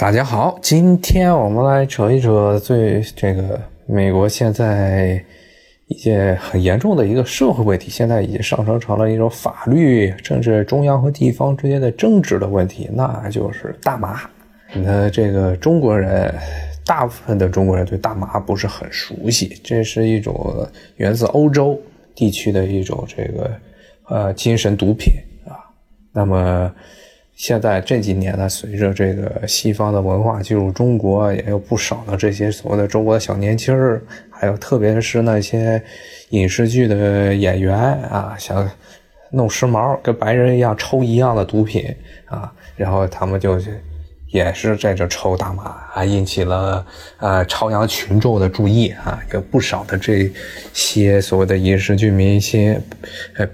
大家好，今天我们来扯一扯最这个美国现在一件很严重的一个社会问题，现在已经上升成了一种法律甚至中央和地方之间的争执的问题，那就是大麻。那这个中国人，大部分的中国人对大麻不是很熟悉，这是一种源自欧洲地区的一种这个呃精神毒品啊。那么。现在这几年呢，随着这个西方的文化进入中国，也有不少的这些所谓的中国的小年轻儿，还有特别是那些影视剧的演员啊，想弄时髦，跟白人一样抽一样的毒品啊，然后他们就。也是在这抽大麻，啊引起了呃朝阳群众的注意啊，有不少的这些所谓的影视剧明星，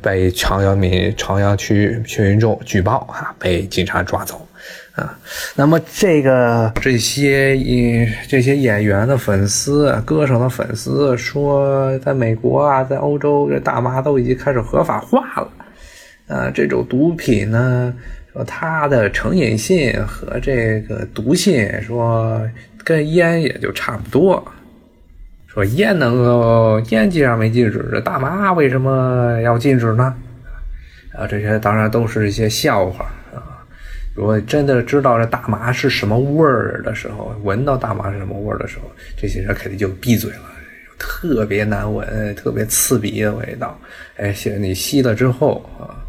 被朝阳民朝阳区群众举报啊，被警察抓走啊。那么这个这些演这些演员的粉丝、歌手的粉丝说，在美国啊，在欧洲，这大麻都已经开始合法化了，啊，这种毒品呢。说它的成瘾性和这个毒性，说跟烟也就差不多。说烟能够烟既然没禁止，这大麻为什么要禁止呢？啊，这些当然都是一些笑话啊。如果真的知道这大麻是什么味儿的时候，闻到大麻是什么味儿的时候，这些人肯定就闭嘴了。特别难闻，特别刺鼻的味道。哎，你吸了之后啊。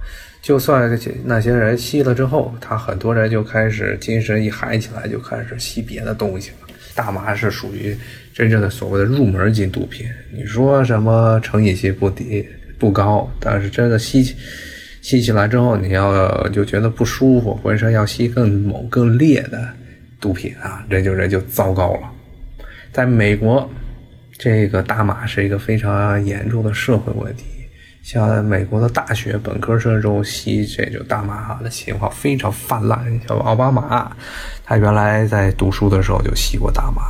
就算那些人吸了之后，他很多人就开始精神一嗨起来，就开始吸别的东西了。大麻是属于真正的所谓的入门级毒品。你说什么成瘾性不低不高，但是真的吸吸起来之后，你要就觉得不舒服，浑身要吸更猛更烈的毒品啊，人就人就糟糕了。在美国，这个大麻是一个非常严重的社会问题。像美国的大学本科生中吸这种大麻的情况非常泛滥。像奥巴马，他原来在读书的时候就吸过大麻。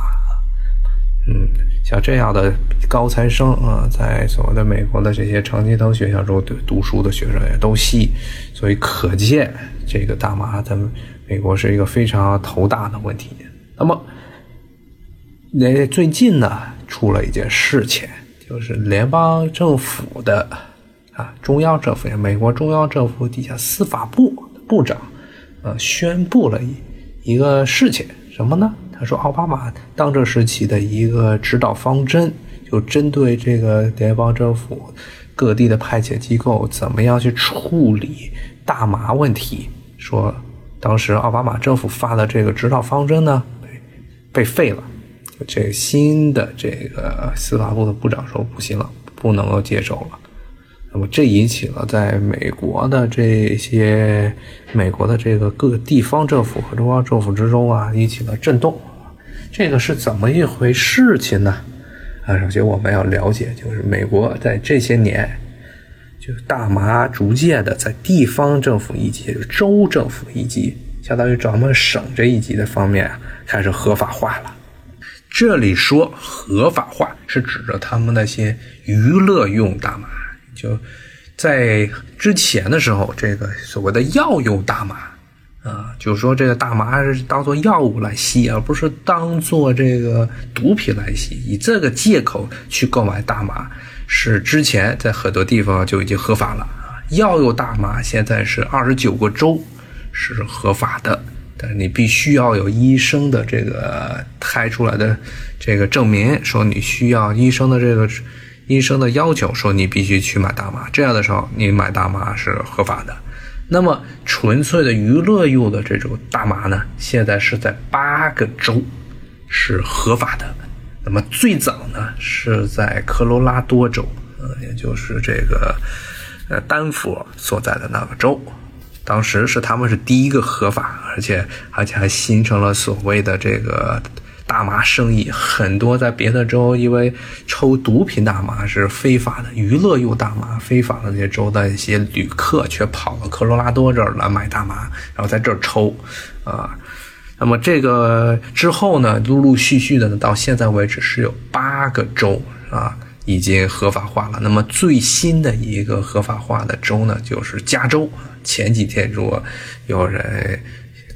嗯，像这样的高材生啊，在所谓的美国的这些常青藤学校中读读书的学生也都吸，所以可见这个大麻在美国是一个非常头大的问题。那么，那最近呢，出了一件事情，就是联邦政府的。啊，中央政府，美国中央政府底下司法部部长，呃，宣布了一一个事情，什么呢？他说，奥巴马当政时期的一个指导方针，就针对这个联邦政府各地的派遣机构怎么样去处理大麻问题。说，当时奥巴马政府发的这个指导方针呢，被废了。这新的这个司法部的部长说，不行了，不能够接受了。那么这引起了在美国的这些美国的这个各地方政府和中央政府之中啊，引起了震动。这个是怎么一回事情呢？啊，首先我们要了解，就是美国在这些年，就大麻逐渐的在地方政府一级、州政府一级，相当于咱们省这一级的方面开始合法化了。这里说合法化，是指着他们那些娱乐用大麻。就在之前的时候，这个所谓的药用大麻啊，就是说这个大麻是当做药物来吸，而不是当做这个毒品来吸。以这个借口去购买大麻，是之前在很多地方就已经合法了啊。药用大麻现在是二十九个州是合法的，但是你必须要有医生的这个开出来的这个证明，说你需要医生的这个。医生的要求说你必须去买大麻，这样的时候你买大麻是合法的。那么纯粹的娱乐用的这种大麻呢，现在是在八个州是合法的。那么最早呢是在科罗拉多州，呃，也就是这个呃丹佛所在的那个州，当时是他们是第一个合法，而且而且还形成了所谓的这个。大麻生意很多，在别的州，因为抽毒品大麻是非法的，娱乐用大麻非法的那些州的一些旅客却跑到科罗拉多这儿来买大麻，然后在这儿抽，啊，那么这个之后呢，陆陆续续的呢，到现在为止是有八个州啊已经合法化了。那么最新的一个合法化的州呢，就是加州。前几天如果有人。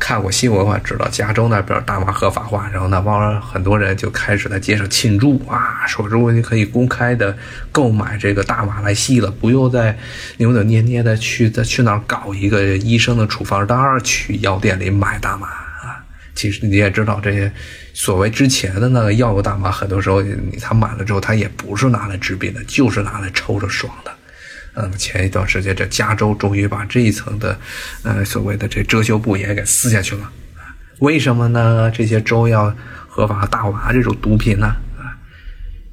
看过新闻的话，知道加州那边大麻合法化，然后那帮很多人就开始在街上庆祝啊，说如果你可以公开的购买这个大麻来吸了，不用再扭扭捏捏的去再去那儿搞一个医生的处方单去药店里买大麻啊。其实你也知道，这些所谓之前的那个药物大麻，很多时候你他买了之后，他也不是拿来治病的，就是拿来抽着爽的。嗯前一段时间，这加州终于把这一层的，呃，所谓的这遮羞布也给撕下去了？为什么呢？这些州要合法大麻这种毒品呢？啊，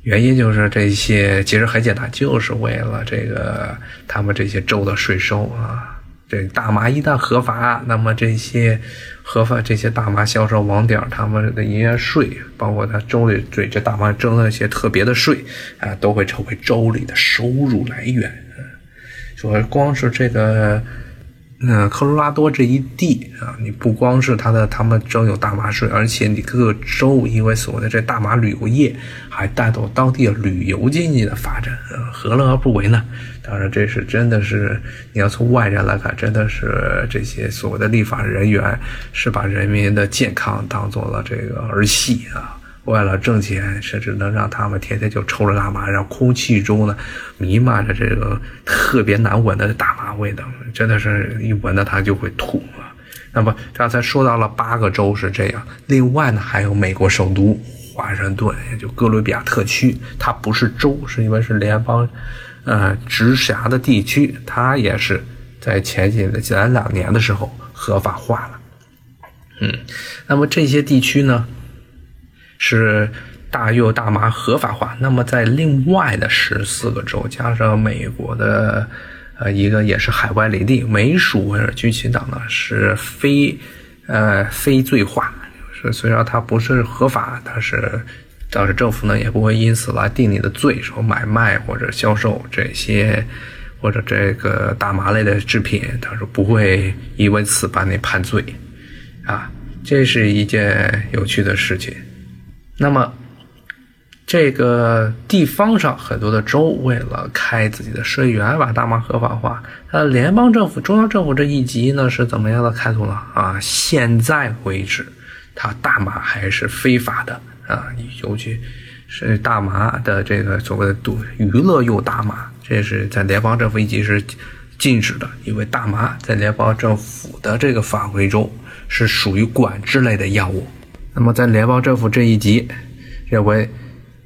原因就是这些，其实很简单，就是为了这个他们这些州的税收啊。这大麻一旦合法，那么这些合法这些大麻销售网点，他们的营业税，包括他州里对这大麻征的一些特别的税啊，都会成为州里的收入来源。说光是这个，嗯，科罗拉多这一地啊，你不光是他的他们征有大麻税，而且你各个州因为所谓的这大麻旅游业，还带动当地的旅游经济的发展，何乐而不为呢？当然，这是真的是你要从外人来看，真的是这些所谓的立法人员是把人民的健康当做了这个儿戏啊。为了挣钱，甚至能让他们天天就抽着大麻，让空气中呢弥漫着这个特别难闻的大麻味道，真的是一闻到它就会吐啊。那么刚才说到了八个州是这样，另外呢还有美国首都华盛顿，也就哥伦比亚特区，它不是州，是因为是联邦，呃直辖的地区，它也是在前几前两年的时候合法化了。嗯，那么这些地区呢？是大右大麻合法化，那么在另外的十四个州，加上美国的呃一个也是海外领地，美属维尔军群党呢是非呃非罪化，就是虽然它不是合法，但是但是政府呢也不会因此来定你的罪，说买卖或者销售这些或者这个大麻类的制品，他说不会因为此把你判罪啊，这是一件有趣的事情。那么，这个地方上很多的州为了开自己的税源，把大麻合法化。那联邦政府、中央政府这一级呢，是怎么样的态度呢？啊，现在为止，它大麻还是非法的啊，尤其是大麻的这个所谓的赌娱乐用大麻，这是在联邦政府一级是禁止的，因为大麻在联邦政府的这个法规中是属于管制类的药物。那么，在联邦政府这一级，认为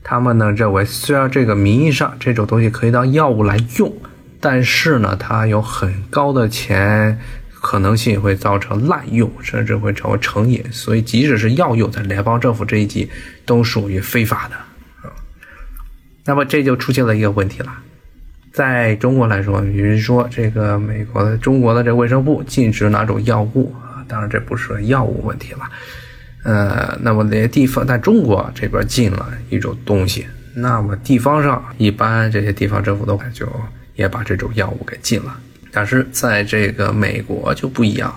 他们呢认为，虽然这个名义上这种东西可以当药物来用，但是呢，它有很高的钱可能性会造成滥用，甚至会成为成瘾。所以，即使是药用，在联邦政府这一级都属于非法的啊。那么，这就出现了一个问题了，在中国来说，比如说这个美国的、中国的这卫生部禁止哪种药物啊？当然，这不是药物问题了。呃，那么那些地方在中国这边禁了一种东西，那么地方上一般这些地方政府都就也把这种药物给禁了。但是在这个美国就不一样，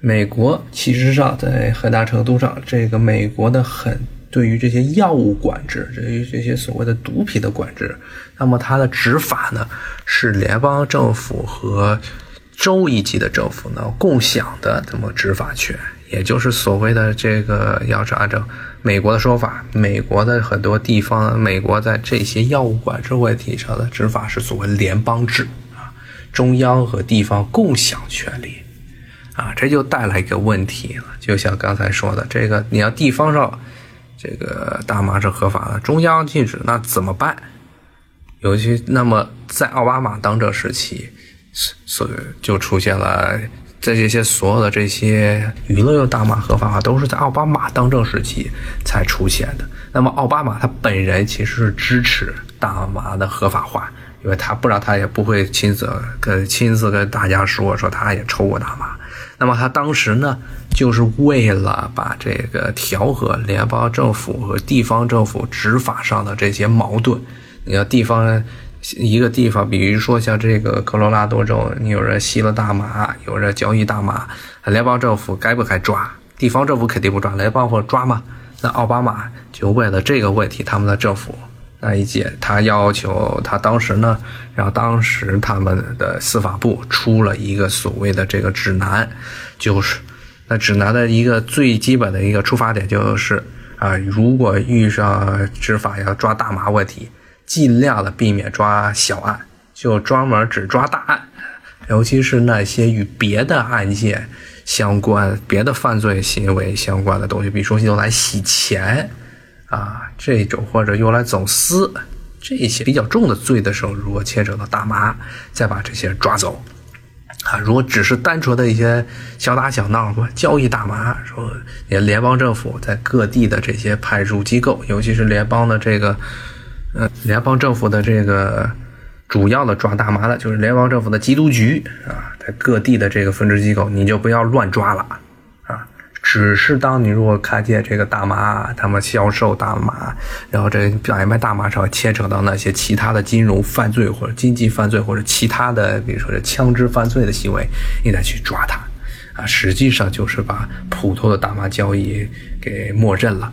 美国其实上在很大程度上，这个美国的很对于这些药物管制，对于这些所谓的毒品的管制，那么它的执法呢是联邦政府和州一级的政府呢共享的这么执法权。也就是所谓的这个，要是按照美国的说法，美国的很多地方，美国在这些药物管制问题上的执法是所谓联邦制啊，中央和地方共享权利啊，这就带来一个问题了。就像刚才说的，这个你要地方上这个大麻是合法的，中央禁止，那怎么办？尤其那么在奥巴马当政时期，所就出现了。在这些所有的这些娱乐用大麻合法化，都是在奥巴马当政时期才出现的。那么奥巴马他本人其实是支持大麻的合法化，因为他不然他也不会亲自跟亲自跟大家说说他也抽过大麻。那么他当时呢，就是为了把这个调和联邦政府和地方政府执法上的这些矛盾，你要地方。一个地方，比如说像这个科罗拉多州，你有人吸了大麻，有人交易大麻，联邦政府该不该抓？地方政府肯定不抓，联邦政府抓吗？那奥巴马就为了这个问题，他们的政府那一届，他要求他当时呢，然后当时他们的司法部出了一个所谓的这个指南，就是那指南的一个最基本的一个出发点就是啊，如果遇上执法要抓大麻问题，尽量的避免抓小案，就专门只抓大案，尤其是那些与别的案件相关、别的犯罪行为相关的东西，比如说用来洗钱啊这种，或者用来走私这些比较重的罪的时候，如果牵扯到大麻，再把这些抓走。啊，如果只是单纯的一些小打小闹，不交易大麻，说联联邦政府在各地的这些派驻机构，尤其是联邦的这个，呃，联邦政府的这个主要的抓大麻的，就是联邦政府的缉毒局啊，在各地的这个分支机构，你就不要乱抓了啊。只是当你如果看见这个大麻，他们销售大麻，然后这买卖大麻上牵扯到那些其他的金融犯罪或者经济犯罪或者其他的，比如说这枪支犯罪的行为，你再去抓他，啊，实际上就是把普通的大麻交易给默认了。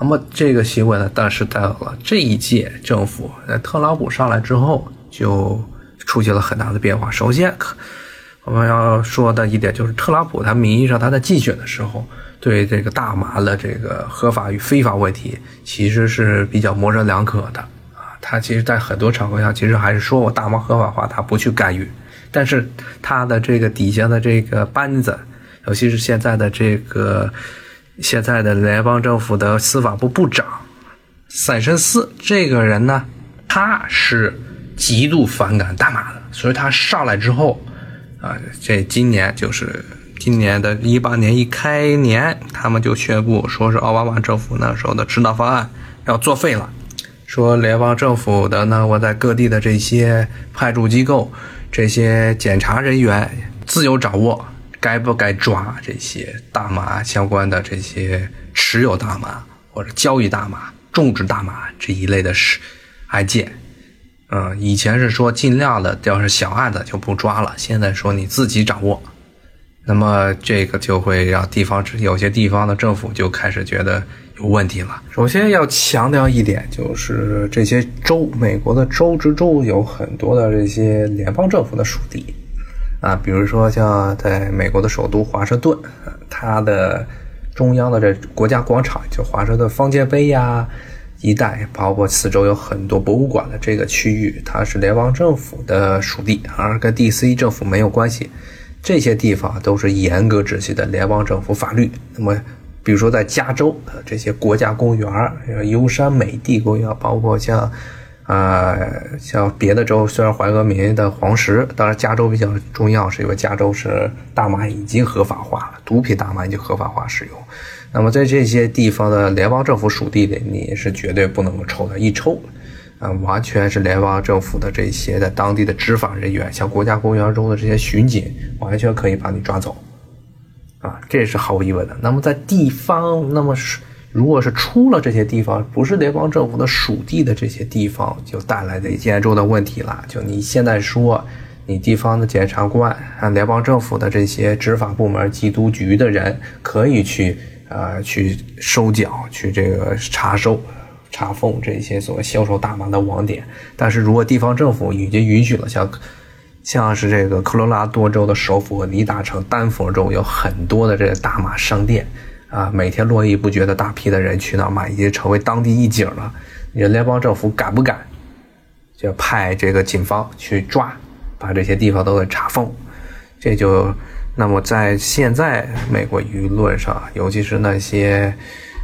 那么这个行为呢，但是到了这一届政府，在特朗普上来之后，就出现了很大的变化。首先，我们要说的一点就是，特朗普他名义上他在竞选的时候，对这个大麻的这个合法与非法问题，其实是比较模棱两可的啊。他其实，在很多场合下，其实还是说我大麻合法化，他不去干预。但是他的这个底下的这个班子，尤其是现在的这个现在的联邦政府的司法部部长塞申斯这个人呢，他是极度反感大麻的，所以他上来之后。啊，这今年就是今年的一八年一开年，他们就宣布说是奥巴马政府那时候的指导方案要作废了，说联邦政府的呢，我在各地的这些派驻机构、这些检查人员自由掌握该不该抓这些大麻相关的这些持有大麻或者交易大麻、种植大麻这一类的事案件。嗯，以前是说尽量的，要是小案子就不抓了。现在说你自己掌握，那么这个就会让地方有些地方的政府就开始觉得有问题了。首先要强调一点，就是这些州，美国的州之州有很多的这些联邦政府的属地啊，比如说像在美国的首都华盛顿，它的中央的这国家广场，就华盛顿方尖碑呀。一带包括四周有很多博物馆的这个区域，它是联邦政府的属地，而跟 D.C. 政府没有关系。这些地方都是严格执行的联邦政府法律。那么，比如说在加州这些国家公园，优山美地公园，包括像，啊，像别的州，虽然怀俄明的黄石，当然加州比较重要，是因为加州是大麻已经合法化了，毒品大麻已经合法化使用。那么在这些地方的联邦政府属地里，你是绝对不能够抽的，一抽，啊，完全是联邦政府的这些在当地的执法人员，像国家公园中的这些巡警，完全可以把你抓走，啊，这是毫无疑问的。那么在地方，那么是如果是出了这些地方，不是联邦政府的属地的这些地方，就带来的严重的问题了。就你现在说，你地方的检察官，啊，联邦政府的这些执法部门、缉毒局的人，可以去。啊，去收缴，去这个查收、查封这些所谓销售大麻的网点。但是如果地方政府已经允许了，像像是这个科罗拉多州的首府和尼达城丹佛州有很多的这个大麻商店，啊，每天络绎不绝的大批的人去那买，已经成为当地一景了。你说联邦政府敢不敢就派这个警方去抓，把这些地方都给查封？这就。那么在现在美国舆论上，尤其是那些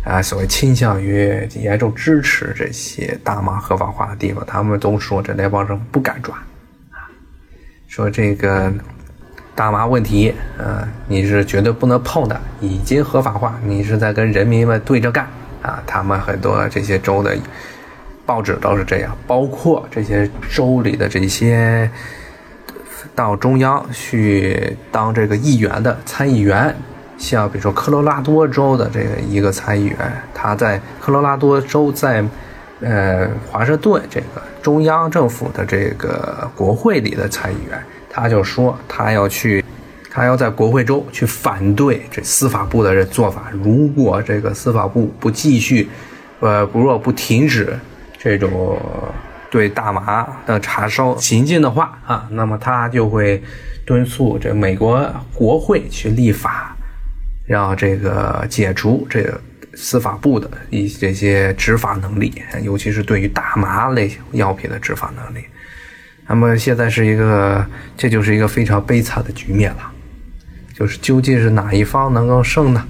啊所谓倾向于严重支持这些大麻合法化的地方，他们都说这联邦政府不敢抓啊，说这个大麻问题，呃，你是绝对不能碰的，已经合法化，你是在跟人民们对着干啊。他们很多这些州的报纸都是这样，包括这些州里的这些。到中央去当这个议员的参议员，像比如说科罗拉多州的这个一个参议员，他在科罗拉多州在，呃华盛顿这个中央政府的这个国会里的参议员，他就说他要去，他要在国会州去反对这司法部的这做法，如果这个司法部不继续，呃不若不停止这种。对大麻的查收行径的话啊，那么他就会敦促这美国国会去立法，让这个解除这个司法部的一这些执法能力，尤其是对于大麻类型药品的执法能力。那么现在是一个，这就是一个非常悲惨的局面了，就是究竟是哪一方能够胜呢？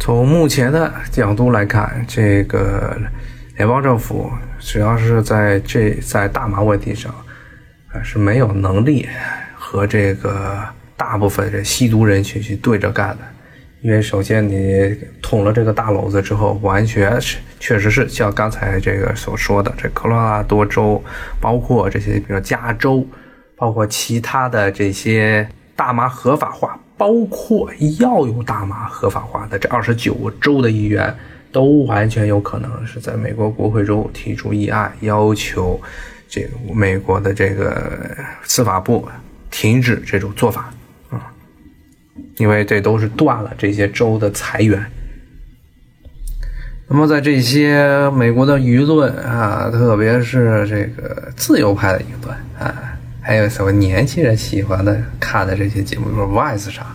从目前的角度来看，这个联邦政府只要是在这在大麻问题上，啊是没有能力和这个大部分的吸毒人群去对着干的。因为首先你捅了这个大篓子之后，完全是确实是像刚才这个所说的，这科罗拉多州，包括这些比如加州，包括其他的这些大麻合法化，包括要有大麻合法化的这二十九个州的议员，都完全有可能是在美国国会中提出议案，要求这个美国的这个司法部停止这种做法。因为这都是断了这些州的财源。那么，在这些美国的舆论啊，特别是这个自由派的舆论啊，还有所谓年轻人喜欢的看的这些节目，比如 Vice 上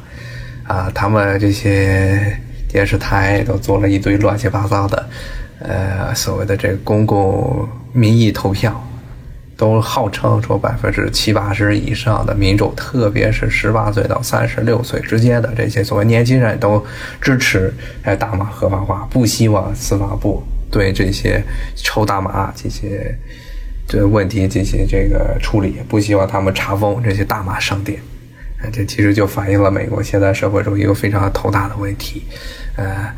啊，他们这些电视台都做了一堆乱七八糟的，呃，所谓的这个公共民意投票。都号称说百分之七八十以上的民众，特别是十八岁到三十六岁之间的这些所谓年轻人都支持哎大麻合法化，不希望司法部对这些抽大麻这些这问题进行这个处理，不希望他们查封这些大麻商店。这其实就反映了美国现在社会中一个非常头大的问题，呃。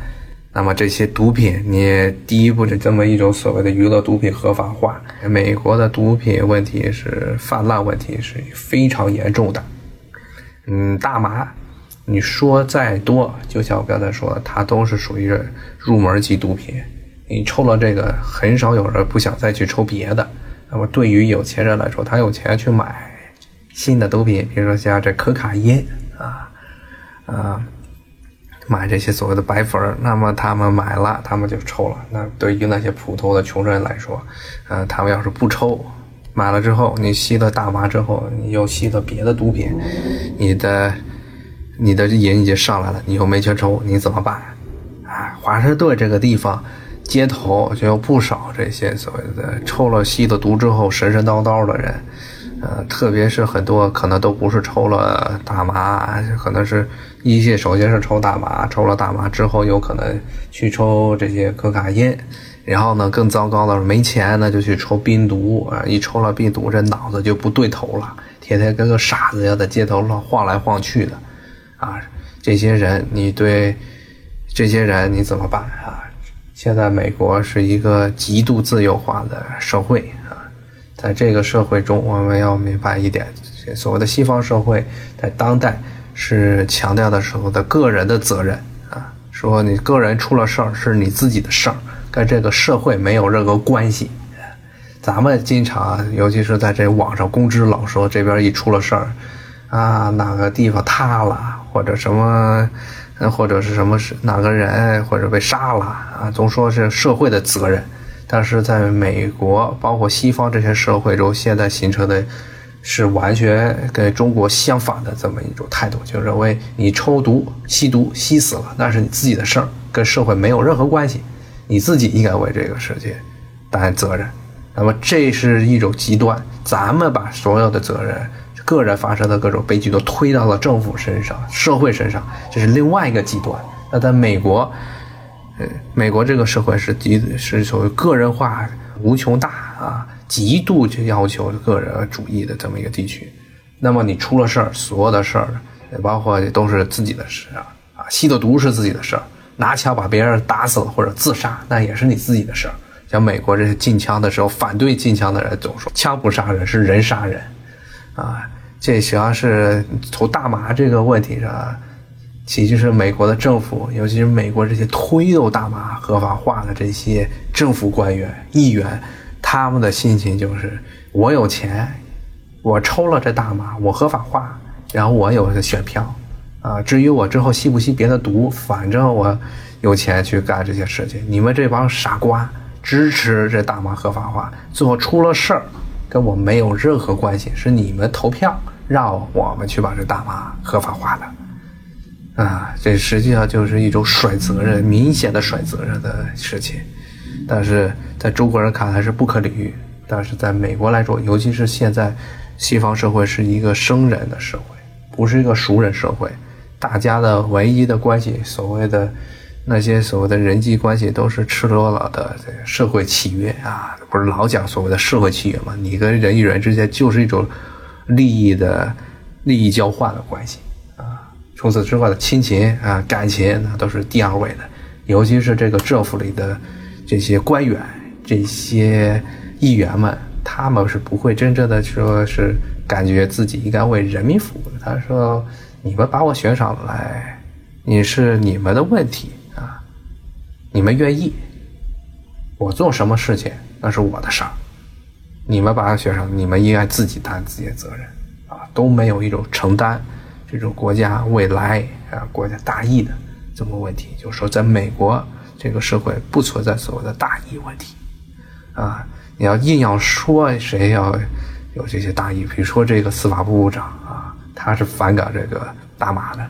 那么这些毒品，你第一步是这么一种所谓的娱乐毒品合法化。美国的毒品问题是泛滥问题是非常严重的。嗯，大麻，你说再多，就像我刚才说的，它都是属于入门级毒品。你抽了这个，很少有人不想再去抽别的。那么对于有钱人来说，他有钱去买新的毒品，比如说像这可卡因啊，啊。买这些所谓的白粉儿，那么他们买了，他们就抽了。那对于那些普通的穷人来说，呃，他们要是不抽，买了之后，你吸了大麻之后，你又吸了别的毒品，你的你的瘾已经上来了，你又没钱抽，你怎么办？啊，华盛顿这个地方，街头就有不少这些所谓的抽了吸了毒之后神神叨叨的人。呃，特别是很多可能都不是抽了大麻，可能是一些首先是抽大麻，抽了大麻之后有可能去抽这些可卡因，然后呢更糟糕的是没钱呢就去抽冰毒啊，一抽了冰毒这脑子就不对头了，天天跟个傻子一样在街头乱晃来晃去的，啊，这些人你对这些人你怎么办啊？现在美国是一个极度自由化的社会。在这个社会中，我们要明白一点：所谓的西方社会，在当代是强调的时候的个人的责任啊，说你个人出了事儿是你自己的事儿，跟这个社会没有任何关系。咱们经常，尤其是在这网上公知老说，这边一出了事儿，啊，哪个地方塌了，或者什么，或者是什么是哪个人或者被杀了啊，总说是社会的责任。但是在美国，包括西方这些社会中，现在形成的，是完全跟中国相反的这么一种态度，就认为你抽毒、吸毒、吸死了，那是你自己的事儿，跟社会没有任何关系，你自己应该为这个世界担责任。那么这是一种极端，咱们把所有的责任、个人发生的各种悲剧都推到了政府身上、社会身上，这是另外一个极端。那在美国。呃，美国这个社会是极是所谓个人化无穷大啊，极度就要求个人主义的这么一个地区。那么你出了事儿，所有的事儿，包括都是自己的事啊啊，吸的毒是自己的事儿，拿枪把别人打死了或者自杀，那也是你自己的事儿。像美国这些禁枪的时候，反对禁枪的人总说枪不杀人，是人杀人啊。这实际上是从大麻这个问题上。其实就是美国的政府，尤其是美国这些推动大麻合法化的这些政府官员、议员，他们的心情就是：我有钱，我抽了这大麻，我合法化，然后我有选票，啊，至于我之后吸不吸别的毒，反正我有钱去干这些事情。你们这帮傻瓜支持这大麻合法化，最后出了事儿，跟我没有任何关系，是你们投票让我们去把这大麻合法化的。啊，这实际上就是一种甩责任、明显的甩责任的事情。但是在中国人看来是不可理喻，但是在美国来说，尤其是现在西方社会是一个生人的社会，不是一个熟人社会，大家的唯一的关系，所谓的那些所谓的人际关系，都是赤裸裸的这个社会契约啊，不是老讲所谓的社会契约吗？你跟人与人之间就是一种利益的利益交换的关系，除此之外的亲情啊、感情那都是第二位的，尤其是这个政府里的。这些官员、这些议员们，他们是不会真正的说是感觉自己应该为人民服务的。他说：“你们把我选上来，你是你们的问题啊，你们愿意，我做什么事情那是我的事儿。你们把我选上，你们应该自己担自己的责任啊，都没有一种承担这种国家未来啊、国家大义的这么问题。就是说，在美国。”这个社会不存在所谓的大义问题，啊，你要硬要说谁要有这些大义，比如说这个司法部部长啊，他是反感这个大麻的，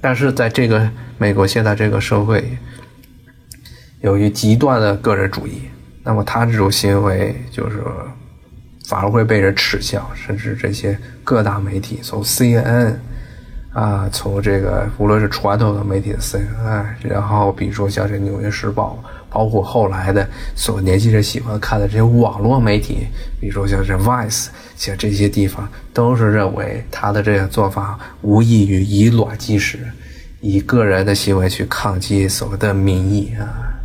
但是在这个美国现在这个社会，由于极端的个人主义，那么他这种行为就是反而会被人耻笑，甚至这些各大媒体从 CNN。啊，从这个无论是传统的媒体的 CNN，然后比如说像这《纽约时报》，包括后来的所年轻人喜欢看的这些网络媒体，比如说像这 Vice，像这些地方，都是认为他的这个做法无异于以卵击石，以个人的行为去抗击所谓的民意啊。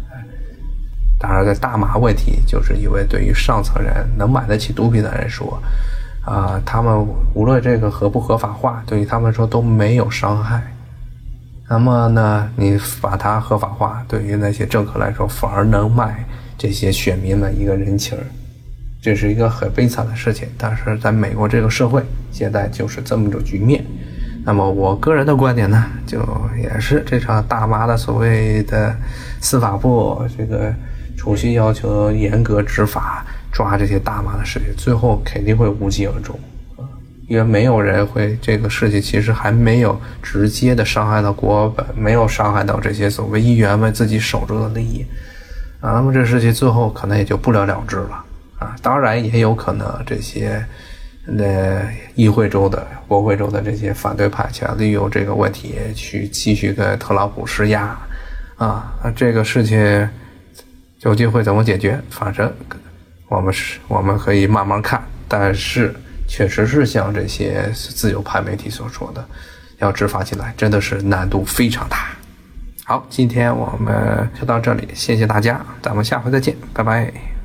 当然，个大麻问题，就是因为对于上层人能买得起毒品的人说。啊，他们无论这个合不合法化，对于他们说都没有伤害。那么呢，你把它合法化，对于那些政客来说，反而能卖这些选民们一个人情儿，这是一个很悲惨的事情。但是在美国这个社会，现在就是这么一种局面。那么我个人的观点呢，就也是这场大妈的所谓的司法部这个重新要求严格执法。抓这些大麻的事情，最后肯定会无疾而终啊！因为没有人会这个事情，其实还没有直接的伤害到国本，没有伤害到这些所谓议员们自己手中的利益啊。那么这事情最后可能也就不了了之了啊！当然也有可能这些那议会中的、国会中的这些反对派想利用这个问题去继续跟特朗普施压啊！那这个事情究竟会怎么解决？反正。我们是，我们可以慢慢看，但是确实是像这些自由派媒体所说的，要执法起来真的是难度非常大。好，今天我们就到这里，谢谢大家，咱们下回再见，拜拜。